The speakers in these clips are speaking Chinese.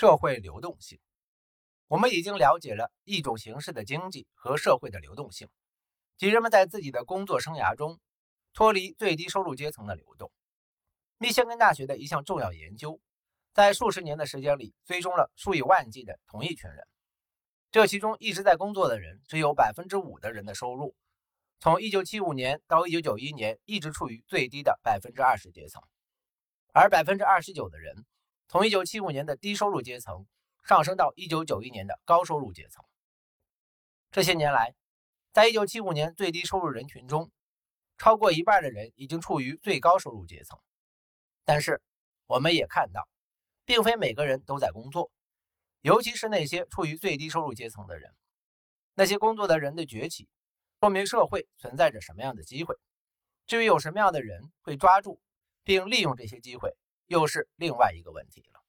社会流动性。我们已经了解了一种形式的经济和社会的流动性，即人们在自己的工作生涯中脱离最低收入阶层的流动。密歇根大学的一项重要研究，在数十年的时间里追踪了数以万计的同一群人，这其中一直在工作的人只有百分之五的人的收入，从1975年到1991年一直处于最低的百分之二十阶层，而百分之二十九的人从1975年的低收入阶层上升到1991年的高收入阶层。这些年来，在1975年最低收入人群中，超过一半的人已经处于最高收入阶层。但是，我们也看到，并非每个人都在工作，尤其是那些处于最低收入阶层的人。那些工作的人的崛起，说明社会存在着什么样的机会。至于有什么样的人会抓住并利用这些机会，又是另外一个问题了。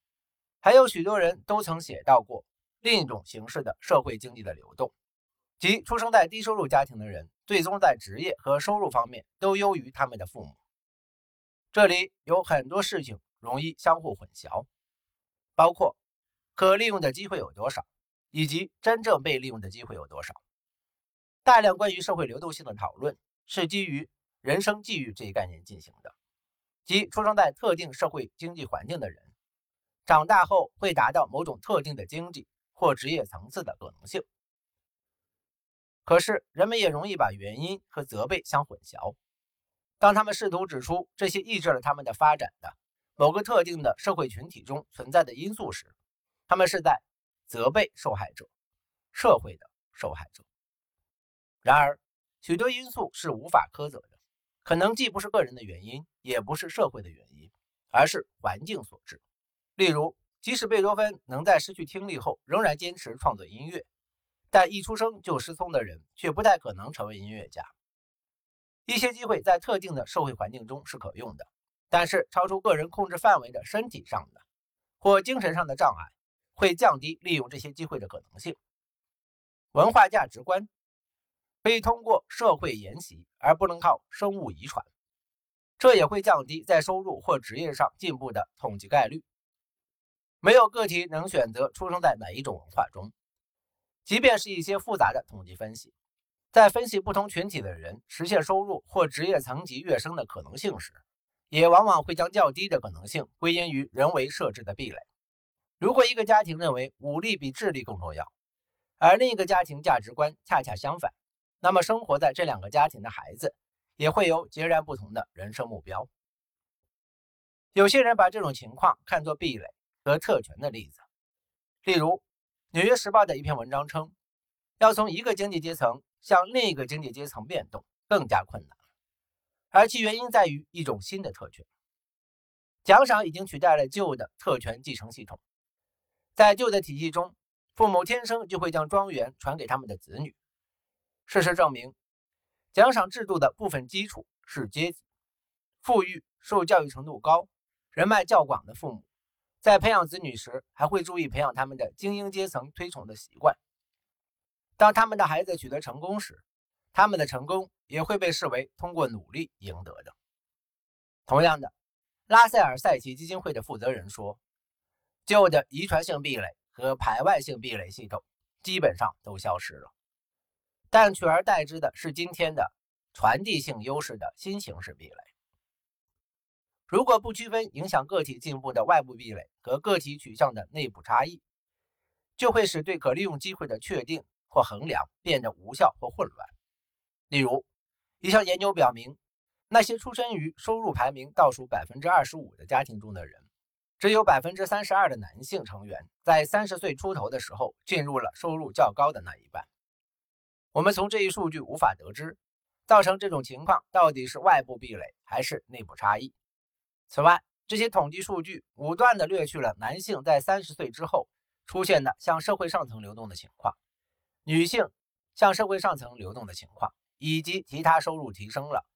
还有许多人都曾写到过另一种形式的社会经济的流动，即出生在低收入家庭的人，最终在职业和收入方面都优于他们的父母。这里有很多事情容易相互混淆，包括可利用的机会有多少，以及真正被利用的机会有多少。大量关于社会流动性的讨论是基于人生际遇这一概念进行的，即出生在特定社会经济环境的人，长大后会达到某种特定的经济或职业层次的可能性。可是，人们也容易把原因和责备相混淆。当他们试图指出这些抑制了他们的发展的某个特定的社会群体中存在的因素时，他们是在责备受害者，社会的受害者。然而，许多因素是无法苛责的，可能既不是个人的原因，也不是社会的原因，而是环境所致。例如，即使贝多芬能在失去听力后仍然坚持创作音乐，但一出生就失聪的人却不太可能成为音乐家。一些机会在特定的社会环境中是可用的，但是超出个人控制范围的身体上的或精神上的障碍会降低利用这些机会的可能性。文化价值观可以通过社会沿袭，而不能靠生物遗传，这也会降低在收入或职业上进步的统计概率。没有个体能选择出生在哪一种文化中，即便是一些复杂的统计分析。在分析不同群体的人实现收入或职业层级跃升的可能性时，也往往会将较低的可能性归因于人为设置的壁垒。如果一个家庭认为武力比智力更重要，而另一个家庭价值观恰恰相反，那么生活在这两个家庭的孩子也会有截然不同的人生目标。有些人把这种情况看作壁垒和特权的例子，例如《纽约时报》的一篇文章称，要从一个经济阶层。向另一个经济阶层变动更加困难，而其原因在于一种新的特权。奖赏已经取代了旧的特权继承系统。在旧的体系中，父母天生就会将庄园传给他们的子女。事实证明，奖赏制度的部分基础是阶级。富裕、受教育程度高、人脉较广的父母，在培养子女时，还会注意培养他们的精英阶层推崇的习惯。当他们的孩子取得成功时，他们的成功也会被视为通过努力赢得的。同样的，拉塞尔赛奇基金会的负责人说：“旧的遗传性壁垒和排外性壁垒系统基本上都消失了，但取而代之的是今天的传递性优势的新形式壁垒。如果不区分影响个体进步的外部壁垒和个体取向的内部差异，就会使对可利用机会的确定。”或衡量变得无效或混乱。例如，一项研究表明，那些出生于收入排名倒数百分之二十五的家庭中的人，只有百分之三十二的男性成员在三十岁出头的时候进入了收入较高的那一半。我们从这一数据无法得知，造成这种情况到底是外部壁垒还是内部差异。此外，这些统计数据武断地略去了男性在三十岁之后出现的向社会上层流动的情况。女性向社会上层流动的情况，以及其他收入提升了，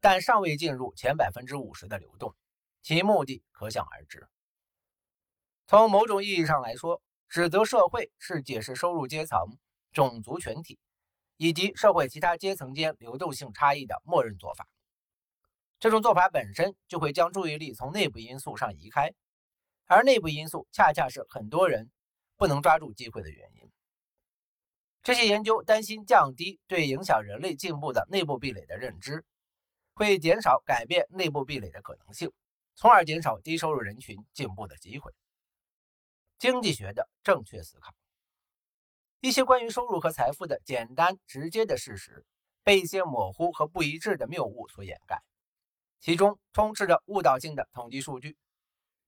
但尚未进入前百分之五十的流动，其目的可想而知。从某种意义上来说，指责社会是解释收入阶层、种族群体以及社会其他阶层间流动性差异的默认做法。这种做法本身就会将注意力从内部因素上移开，而内部因素恰恰是很多人不能抓住机会的原因。这些研究担心降低对影响人类进步的内部壁垒的认知，会减少改变内部壁垒的可能性，从而减少低收入人群进步的机会。经济学的正确思考，一些关于收入和财富的简单直接的事实，被一些模糊和不一致的谬误所掩盖，其中充斥着误导性的统计数据。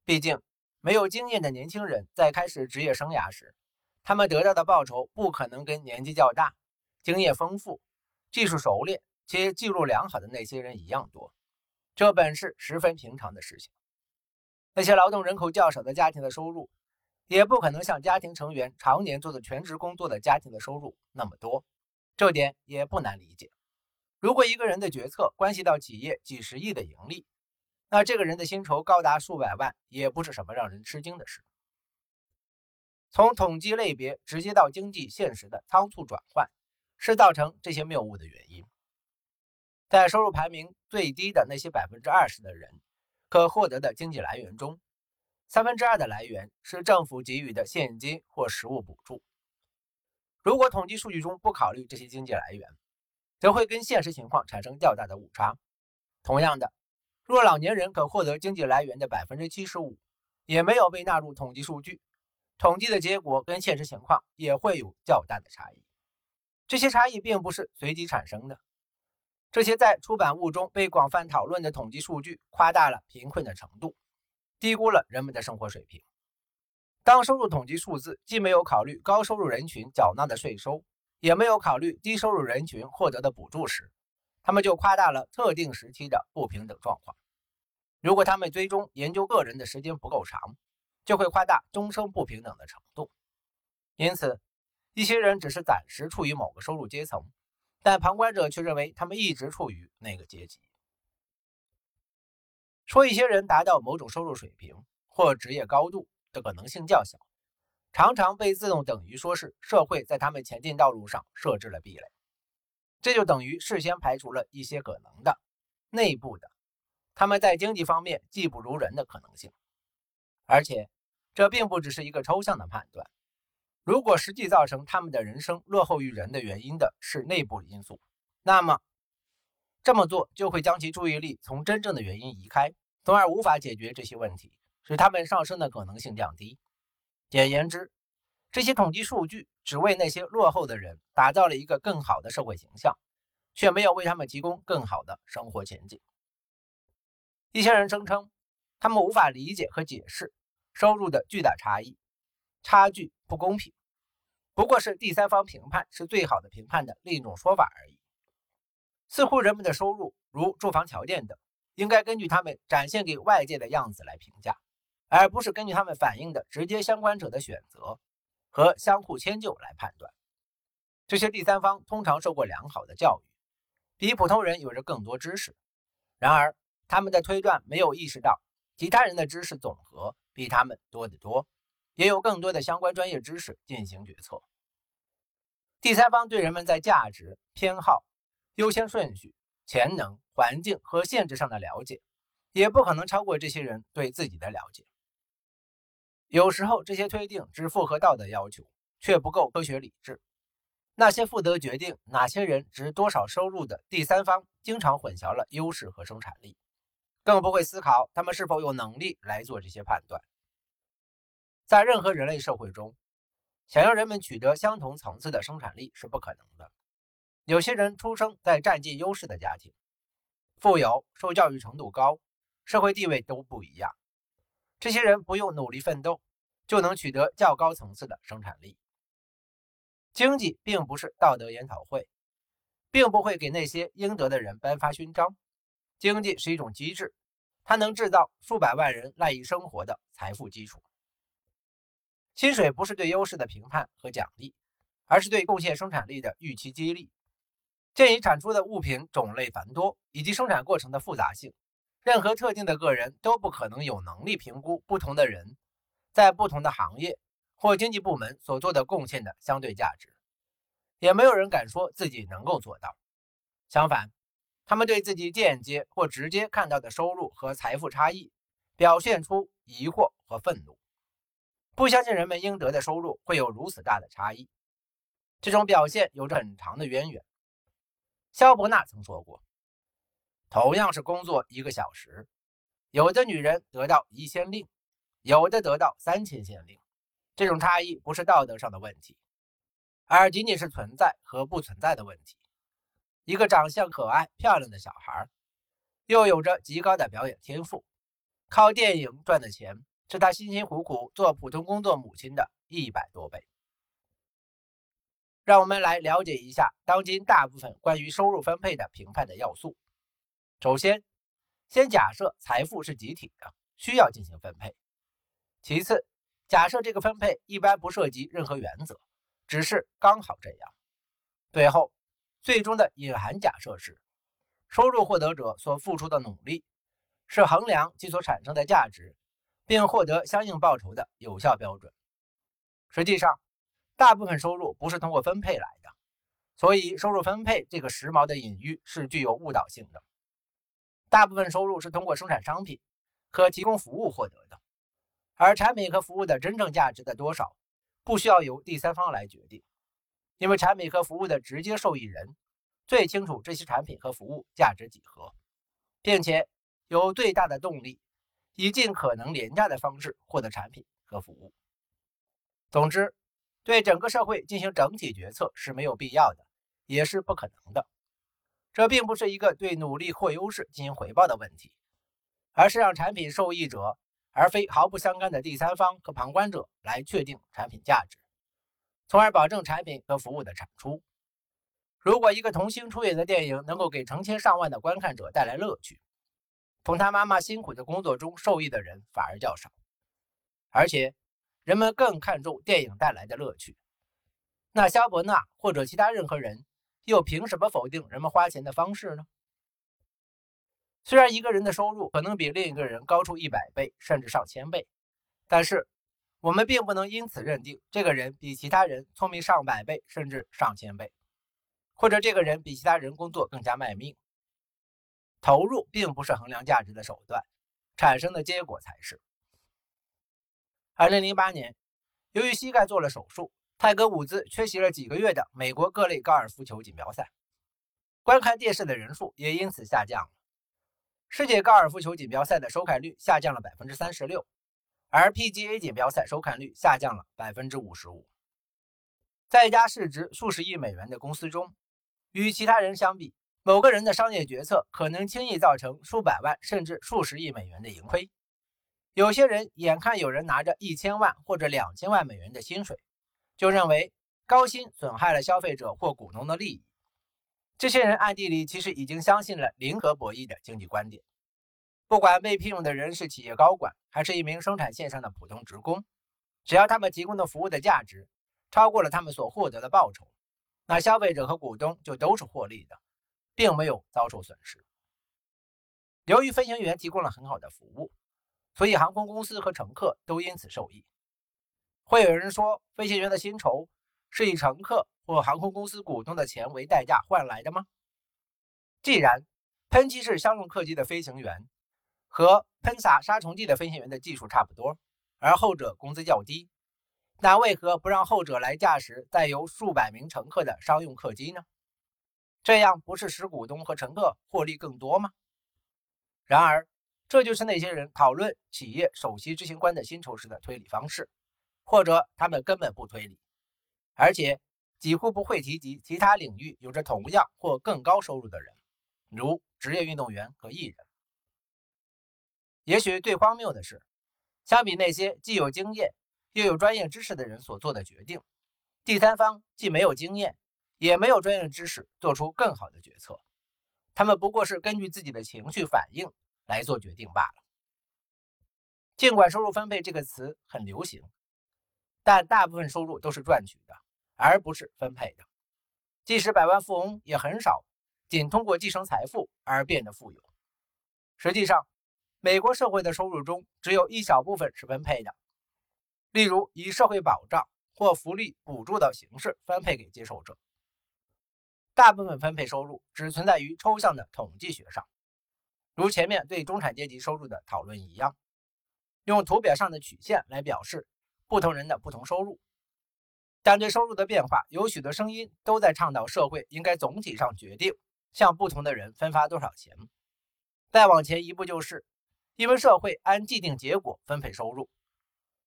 毕竟，没有经验的年轻人在开始职业生涯时，他们得到的报酬不可能跟年纪较大、经验丰富、技术熟练且记录良好的那些人一样多。这本是十分平常的事情。那些劳动人口较少的家庭的收入。也不可能像家庭成员常年做的全职工作的家庭的收入那么多，这点也不难理解。如果一个人的决策关系到企业几十亿的盈利，那这个人的薪酬高达数百万也不是什么让人吃惊的事。从统计类别直接到经济现实的仓促转换，是造成这些谬误的原因。在收入排名最低的那些百分之二十的人可获得的经济来源中。三分之二的来源是政府给予的现金或实物补助。如果统计数据中不考虑这些经济来源，则会跟现实情况产生较大的误差。同样的，若老年人可获得经济来源的百分之七十五也没有被纳入统计数据，统计的结果跟现实情况也会有较大的差异。这些差异并不是随机产生的，这些在出版物中被广泛讨论的统计数据夸大了贫困的程度。低估了人们的生活水平。当收入统计数字既没有考虑高收入人群缴纳的税收，也没有考虑低收入人群获得的补助时，他们就夸大了特定时期的不平等状况。如果他们追踪研究个人的时间不够长，就会夸大终生不平等的程度。因此，一些人只是暂时处于某个收入阶层，但旁观者却认为他们一直处于那个阶级。说一些人达到某种收入水平或职业高度的可能性较小，常常被自动等于说是社会在他们前进道路上设置了壁垒，这就等于事先排除了一些可能的内部的他们在经济方面技不如人的可能性。而且，这并不只是一个抽象的判断。如果实际造成他们的人生落后于人的原因的是内部因素，那么。这么做就会将其注意力从真正的原因移开，从而无法解决这些问题，使他们上升的可能性降低。简言之，这些统计数据只为那些落后的人打造了一个更好的社会形象，却没有为他们提供更好的生活前景。一些人声称，他们无法理解和解释收入的巨大差异，差距不公平，不过是第三方评判是最好的评判的另一种说法而已。似乎人们的收入，如住房条件等，应该根据他们展现给外界的样子来评价，而不是根据他们反映的直接相关者的选择和相互迁就来判断。这些第三方通常受过良好的教育，比普通人有着更多知识。然而，他们的推断没有意识到其他人的知识总和比他们多得多，也有更多的相关专业知识进行决策。第三方对人们在价值偏好。优先顺序、潜能、环境和限制上的了解，也不可能超过这些人对自己的了解。有时候，这些推定只符合道德要求，却不够科学理智。那些负责决定哪些人值多少收入的第三方，经常混淆了优势和生产力，更不会思考他们是否有能力来做这些判断。在任何人类社会中，想要人们取得相同层次的生产力是不可能的。有些人出生在占尽优势的家庭，富有、受教育程度高、社会地位都不一样。这些人不用努力奋斗，就能取得较高层次的生产力。经济并不是道德研讨会，并不会给那些应得的人颁发勋章。经济是一种机制，它能制造数百万人赖以生活的财富基础。薪水不是对优势的评判和奖励，而是对贡献生产力的预期激励。鉴于产出的物品种类繁多以及生产过程的复杂性，任何特定的个人都不可能有能力评估不同的人在不同的行业或经济部门所做的贡献的相对价值，也没有人敢说自己能够做到。相反，他们对自己间接或直接看到的收入和财富差异表现出疑惑和愤怒，不相信人们应得的收入会有如此大的差异。这种表现有着很长的渊源。肖伯纳曾说过：“同样是工作一个小时，有的女人得到一千令，有的得到三千县令。这种差异不是道德上的问题，而仅仅是存在和不存在的问题。一个长相可爱、漂亮的小孩，又有着极高的表演天赋，靠电影赚的钱是他辛辛苦苦做普通工作母亲的一百多倍。”让我们来了解一下当今大部分关于收入分配的评判的要素。首先，先假设财富是集体的，需要进行分配。其次，假设这个分配一般不涉及任何原则，只是刚好这样。最后，最终的隐含假设是，收入获得者所付出的努力是衡量其所产生的价值，并获得相应报酬的有效标准。实际上，大部分收入不是通过分配来的，所以收入分配这个时髦的隐喻是具有误导性的。大部分收入是通过生产商品和提供服务获得的，而产品和服务的真正价值的多少不需要由第三方来决定，因为产品和服务的直接受益人最清楚这些产品和服务价值几何，并且有最大的动力以尽可能廉价的方式获得产品和服务。总之。对整个社会进行整体决策是没有必要的，也是不可能的。这并不是一个对努力或优势进行回报的问题，而是让产品受益者，而非毫不相干的第三方和旁观者来确定产品价值，从而保证产品和服务的产出。如果一个童星出演的电影能够给成千上万的观看者带来乐趣，从他妈妈辛苦的工作中受益的人反而较少，而且。人们更看重电影带来的乐趣，那肖伯纳或者其他任何人又凭什么否定人们花钱的方式呢？虽然一个人的收入可能比另一个人高出一百倍甚至上千倍，但是我们并不能因此认定这个人比其他人聪明上百倍甚至上千倍，或者这个人比其他人工作更加卖命。投入并不是衡量价值的手段，产生的结果才是。二零零八年，由于膝盖做了手术，泰格伍兹缺席了几个月的美国各类高尔夫球锦标赛，观看电视的人数也因此下降了。世界高尔夫球锦标赛的收看率下降了百分之三十六，而 PGA 锦标赛收看率下降了百分之五十五。在一家市值数十亿美元的公司中，与其他人相比，某个人的商业决策可能轻易造成数百万甚至数十亿美元的盈亏。有些人眼看有人拿着一千万或者两千万美元的薪水，就认为高薪损害了消费者或股东的利益。这些人暗地里其实已经相信了零和博弈的经济观点。不管被聘用的人是企业高管，还是一名生产线上的普通职工，只要他们提供的服务的价值超过了他们所获得的报酬，那消费者和股东就都是获利的，并没有遭受损失。由于飞行员提供了很好的服务。所以，航空公司和乘客都因此受益。会有人说，飞行员的薪酬是以乘客或航空公司股东的钱为代价换来的吗？既然喷气式商用客机的飞行员和喷洒杀虫剂的飞行员的技术差不多，而后者工资较低，那为何不让后者来驾驶载有数百名乘客的商用客机呢？这样不是使股东和乘客获利更多吗？然而。这就是那些人讨论企业首席执行官的薪酬时的推理方式，或者他们根本不推理，而且几乎不会提及其他领域有着同样或更高收入的人，如职业运动员和艺人。也许最荒谬的是，相比那些既有经验又有专业知识的人所做的决定，第三方既没有经验也没有专业知识做出更好的决策，他们不过是根据自己的情绪反应。来做决定罢了。尽管“收入分配”这个词很流行，但大部分收入都是赚取的，而不是分配的。即使百万富翁也很少仅通过继承财富而变得富有。实际上，美国社会的收入中只有一小部分是分配的，例如以社会保障或福利补助的形式分配给接受者。大部分分配收入只存在于抽象的统计学上。如前面对中产阶级收入的讨论一样，用图表上的曲线来表示不同人的不同收入。但对收入的变化，有许多声音都在倡导社会应该总体上决定向不同的人分发多少钱。再往前一步，就是因为社会按既定结果分配收入，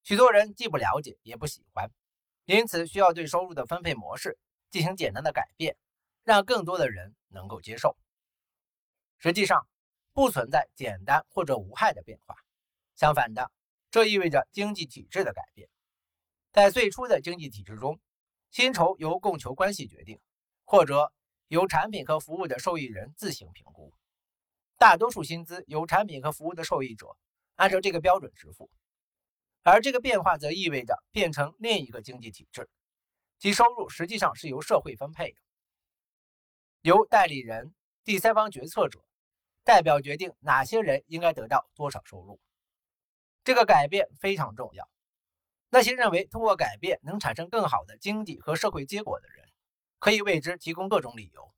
许多人既不了解也不喜欢，因此需要对收入的分配模式进行简单的改变，让更多的人能够接受。实际上，不存在简单或者无害的变化，相反的，这意味着经济体制的改变。在最初的经济体制中，薪酬由供求关系决定，或者由产品和服务的受益人自行评估。大多数薪资由产品和服务的受益者按照这个标准支付。而这个变化则意味着变成另一个经济体制，其收入实际上是由社会分配的，由代理人、第三方决策者代表决定哪些人应该得到多少收入。这个改变非常重要。那些认为通过改变能产生更好的经济和社会结果的人，可以为之提供各种理由，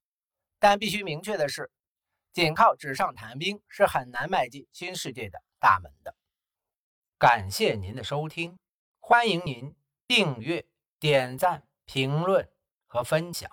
但必须明确的是，仅靠纸上谈兵是很难迈进新世界的大门的。感谢您的收听，欢迎您订阅、点赞、评论和分享。